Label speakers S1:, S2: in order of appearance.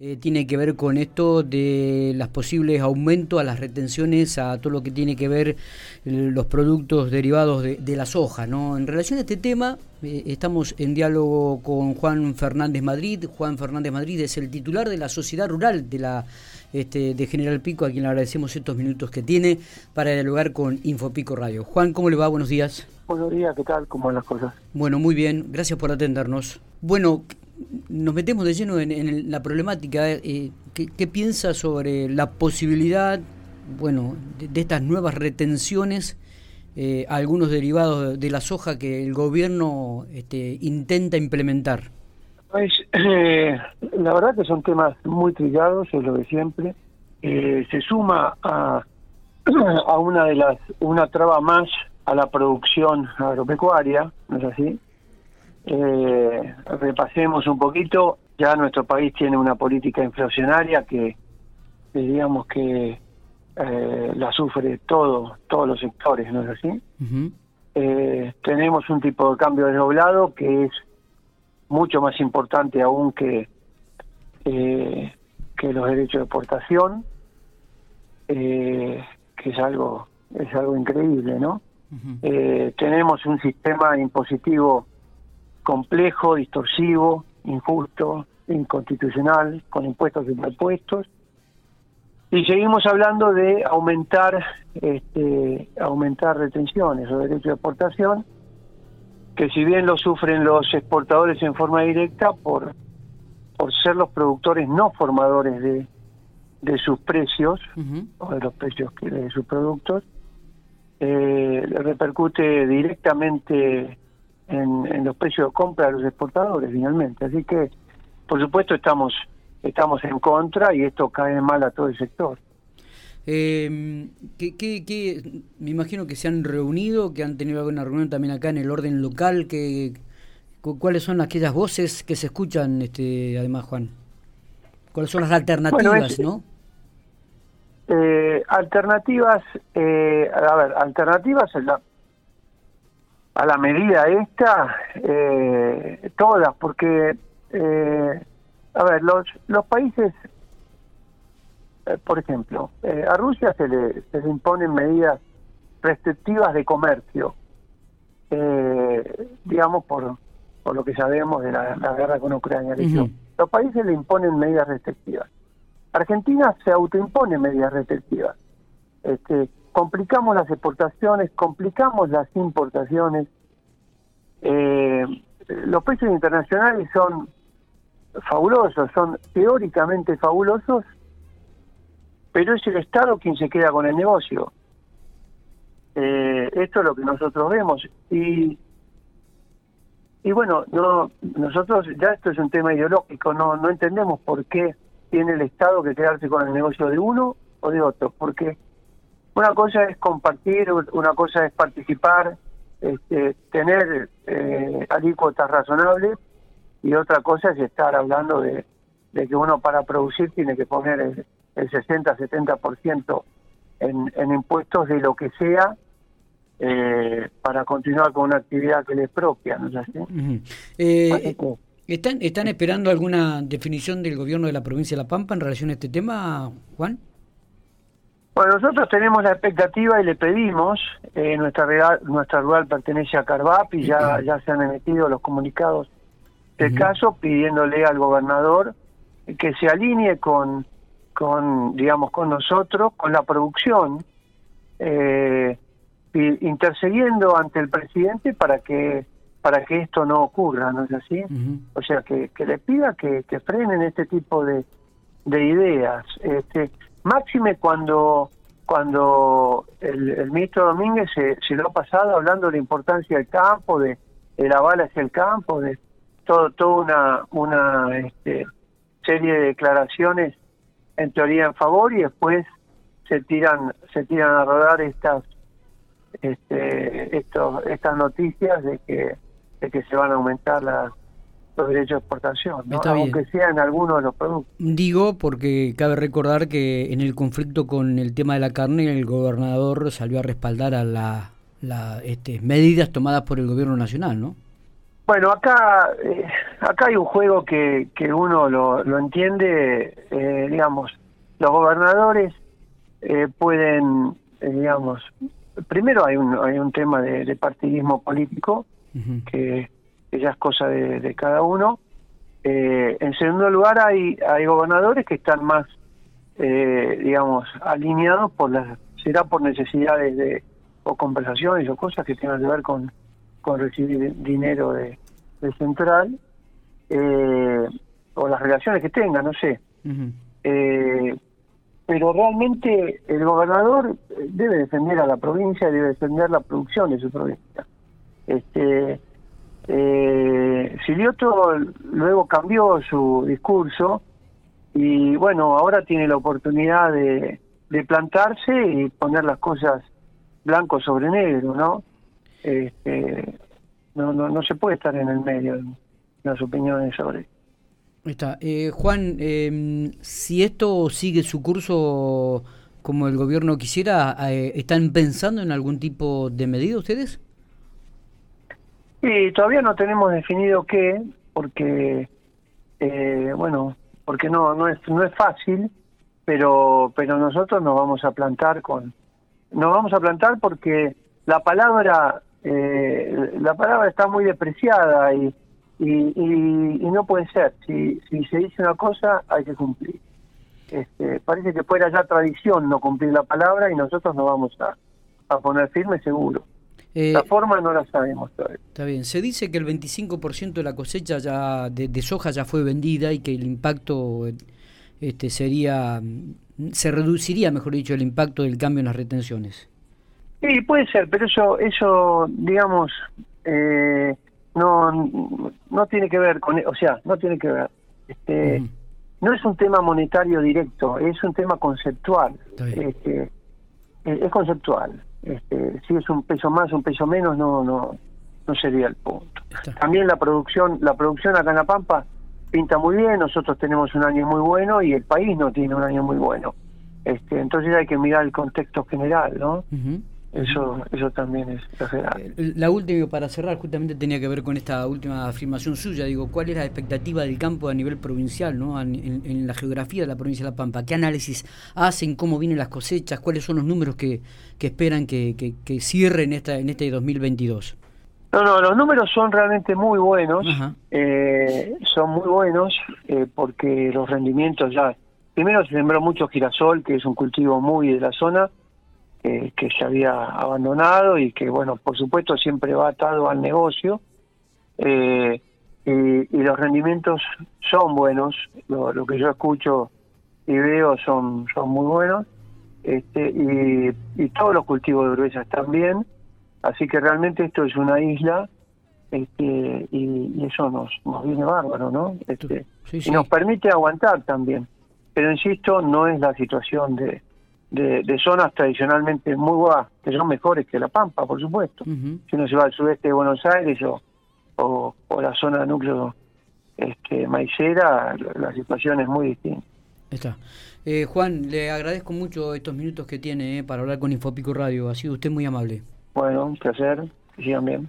S1: Eh, tiene que ver con esto de los posibles aumentos a las retenciones, a todo lo que tiene que ver los productos derivados de, la soja. ¿no? En relación a este tema, eh, estamos en diálogo con Juan Fernández Madrid. Juan Fernández Madrid es el titular de la Sociedad Rural de la este, de General Pico, a quien le agradecemos estos minutos que tiene para dialogar con Infopico Radio. Juan, ¿cómo le va? Buenos días.
S2: Buenos días, ¿qué tal? ¿Cómo van las cosas?
S1: Bueno, muy bien, gracias por atendernos. Bueno, nos metemos de lleno en, la problemática. Eh, ¿qué, piensa sobre la posibilidad, bueno, de, estas nuevas retenciones, eh, algunos derivados de la soja que el gobierno este, intenta implementar?
S2: Pues, eh, la verdad que son temas muy trillados, es lo de siempre. Eh, se suma a, a una de las una traba más a la producción agropecuaria, ¿no es así? Eh, repasemos un poquito, ya nuestro país tiene una política inflacionaria que digamos que eh, la sufre todo, todos los sectores, ¿no es así? eh, tenemos un tipo de cambio desdoblado que es mucho más importante aún que, eh, que los derechos de exportación, que es algo, es algo increíble, ¿no? eh, tenemos un sistema impositivo complejo, distorsivo, injusto, inconstitucional, con impuestos y impuestos. Y seguimos hablando de aumentar, este, aumentar retenciones o derechos de exportación, que si bien lo sufren los exportadores en forma directa por, por ser los productores no formadores de, de sus precios o de los precios que de sus productos, eh, repercute directamente en, los precios de compra de los exportadores finalmente. Así que, por supuesto, estamos estamos en contra y esto cae mal a todo el sector.
S1: Eh, ¿qué, me imagino que se han reunido, que han tenido alguna reunión también acá en el orden local. Que, ¿Cuáles son aquellas voces que se escuchan, este, además, Juan? ¿Cuáles son las alternativas, no?
S2: Eh, alternativas, eh, a ver, alternativas la, a la medida esta, eh, todas, porque, eh, a ver, los, los países, eh, por ejemplo, a Rusia se le, se le imponen medidas restrictivas de comercio, digamos, por, por lo que sabemos de la, guerra con Ucrania. Los países le imponen medidas restrictivas. Argentina se autoimpone medidas restrictivas. Este, complicamos las exportaciones, complicamos las importaciones. Eh, los precios internacionales son fabulosos, son teóricamente fabulosos, pero es el Estado quien se queda con el negocio. Eh, esto es lo que nosotros vemos. Y, y bueno, no nosotros ya esto es un tema ideológico, no, no entendemos por qué tiene el Estado que quedarse con el negocio de uno o de otro, porque una cosa es compartir, una cosa es participar, este, tener eh, alícuotas razonables y otra cosa es estar hablando de, que uno para producir tiene que poner el, 60-70% en, en impuestos de lo que sea eh, para continuar con una actividad que les propia, ¿no es así?
S1: Eh, ¿están, ¿Están esperando alguna definición del gobierno de la provincia de La Pampa en relación a este tema, Juan?
S2: Bueno, nosotros tenemos la expectativa y le pedimos, eh, nuestra, rural, nuestra rural pertenece a Carvap y ya, ya se han emitido los comunicados del caso pidiéndole al gobernador que se alinee con, con digamos, con nosotros, con la producción, eh, intercediendo ante el presidente para que para que esto no ocurra, ¿no es así? O sea, que, que le pida que, que frenen este tipo de, de ideas. Este, Máxime cuando cuando el, ministro Domínguez se, lo ha pasado hablando de la importancia del campo, de el aval hacia el campo, de todo toda una una este, serie de declaraciones en teoría en favor y después se tiran se tiran a rodar estas este, estos, estas noticias de que de que se van a aumentar las los derechos de exportación, ¿no? aunque sea en algunos de los productos.
S1: Digo porque cabe recordar que en el conflicto con el tema de la carne el gobernador salió a respaldar a las la, este, medidas tomadas por el gobierno nacional, ¿no?
S2: Bueno, acá eh, acá hay un juego que, que uno lo, lo entiende, eh, digamos, los gobernadores eh, pueden, digamos, primero hay un, hay un tema de, partidismo político, que, ya es cosa de, cada uno. en segundo lugar, hay, hay gobernadores que están más, digamos, alineados por las, será por necesidades de, o conversaciones o cosas que tengan que ver con con recibir dinero de, central eh, o las relaciones que tenga, no sé. eh, pero realmente el gobernador debe defender a la provincia, debe defender la producción de su provincia. Este, eh, Silioto luego cambió su discurso y bueno, ahora tiene la oportunidad de, plantarse y poner las cosas blanco sobre negro, ¿no? Este, no, no, no se puede estar en el medio de las opiniones sobre
S1: Está. Eh, Juan, eh, si esto sigue su curso como el gobierno quisiera, eh, ¿están pensando en algún tipo de medida ustedes?
S2: Sí, todavía no tenemos definido qué, porque, eh, bueno, porque no, no, es, no es fácil, pero, pero nosotros nos vamos a plantar con... Nos vamos a plantar porque la palabra eh, la palabra está muy despreciada y, y, no puede ser. Si, si se dice una cosa, hay que cumplir. Este, parece que fuera ya tradición no cumplir la palabra y nosotros nos vamos a, a poner firme seguro. Eh, la forma no la sabemos todavía.
S1: Está bien. Se dice que el 25% de la cosecha ya de, de, soja ya fue vendida y que el impacto este sería se reduciría, mejor dicho, el impacto del cambio en las retenciones.
S2: Sí, puede ser, pero eso, eso digamos, eh, no, no tiene que ver con, o sea, no tiene que ver. Este, No es un tema monetario directo, es un tema conceptual. Este, es conceptual. Este, si es un peso más, un peso menos, no, no, no sería el punto. También la producción, la producción acá en La Pampa pinta muy bien. Nosotros tenemos un año muy bueno y el país no tiene un año muy bueno. Este, entonces hay que mirar el contexto general, ¿no? Eso, eso también es
S1: eh, La última, para cerrar, justamente tenía que ver con esta última afirmación suya. Digo, ¿cuál es la expectativa del campo a nivel provincial, ¿no? en, la geografía de la provincia de La Pampa? ¿Qué análisis hacen? ¿Cómo vienen las cosechas? ¿Cuáles son los números que, que esperan que, que, cierren esta, en este 2022?
S2: No, no, los números son realmente muy buenos. Eh, son muy buenos eh, porque los rendimientos ya. Primero se sembró mucho girasol, que es un cultivo muy de la zona que se había abandonado y que, bueno, por supuesto siempre va atado al negocio. Eh, y, los rendimientos son buenos, lo, que yo escucho y veo son, son muy buenos. Este, y, todos los cultivos de gruesas también, así que realmente esto es una isla este, y, eso nos, nos viene bárbaro, ¿no? Este, Y nos permite aguantar también, pero insisto, no es la situación de, de, zonas tradicionalmente muy buenas, que son mejores que La Pampa, por supuesto. Si uno se va al sudeste de Buenos Aires o, o, la zona de núcleo este, maicera, la situación es muy distinta.
S1: Está. Eh, Juan, le agradezco mucho estos minutos que tiene eh, para hablar con Infopico Radio. Ha sido usted muy amable.
S2: Bueno, un placer. Que sigan bien.